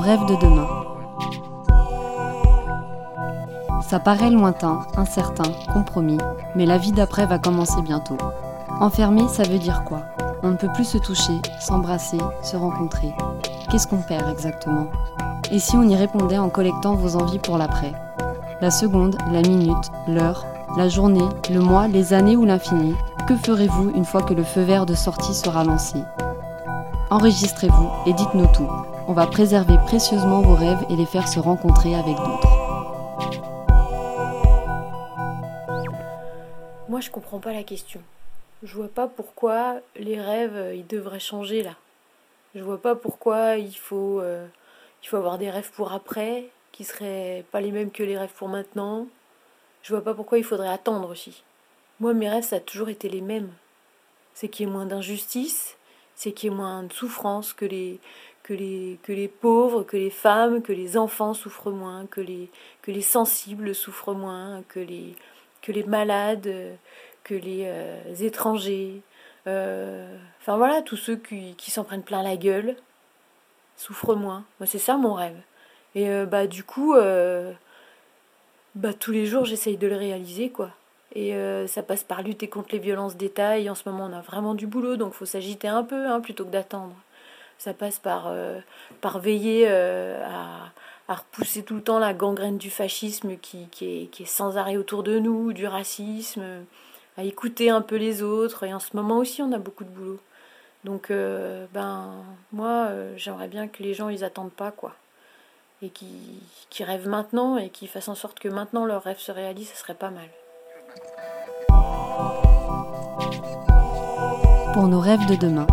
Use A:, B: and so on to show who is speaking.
A: rêves de demain. Ça paraît lointain, incertain, compromis, mais la vie d'après va commencer bientôt. Enfermé, ça veut dire quoi? On ne peut plus se toucher, s'embrasser, se rencontrer. Qu'est-ce qu'on perd exactement? Et si on y répondait en collectant vos envies pour l'après? La seconde, la minute, l'heure, la journée, le mois, les années ou l'infini Que ferez-vous une fois que le feu vert de sortie sera lancé? Enregistrez-vous et dites-nous tout. On va préserver précieusement vos rêves et les faire se rencontrer avec d'autres.
B: Moi, je comprends pas la question. Je vois pas pourquoi les rêves, euh, ils devraient changer là. Je vois pas pourquoi il faut, euh, il faut avoir des rêves pour après, qui seraient pas les mêmes que les rêves pour maintenant. Je vois pas pourquoi il faudrait attendre aussi. Moi, mes rêves, ça a toujours été les mêmes. C'est qu'il y ait moins d'injustice, c'est qu'il y ait moins de souffrance, que les, pauvres, que les femmes, que les enfants souffrent moins, que les, sensibles souffrent moins, que les, malades, que les euh, étrangers, euh, enfin voilà, tous ceux qui, qui s'en prennent plein la gueule souffrent moins. Moi, c'est ça mon rêve. Et euh, bah du coup, bah tous les jours, j'essaye de le réaliser, quoi. Et euh, ça passe par lutter contre les violences d'État. Et en ce moment, on a vraiment du boulot, donc il faut s'agiter un peu hein, plutôt que d'attendre. Ça passe par, euh, par veiller euh, à, repousser tout le temps la gangrène du fascisme qui, est, qui, est, sans arrêt autour de nous, du racisme, à écouter un peu les autres. Et en ce moment aussi, on a beaucoup de boulot. Donc, ben, moi, j'aimerais bien que les gens, ils attendent pas, quoi. Et qui, qui rêvent maintenant et qui fassent en sorte que maintenant leur rêve se réalise, ça serait pas mal.
A: Pour nos rêves de demain.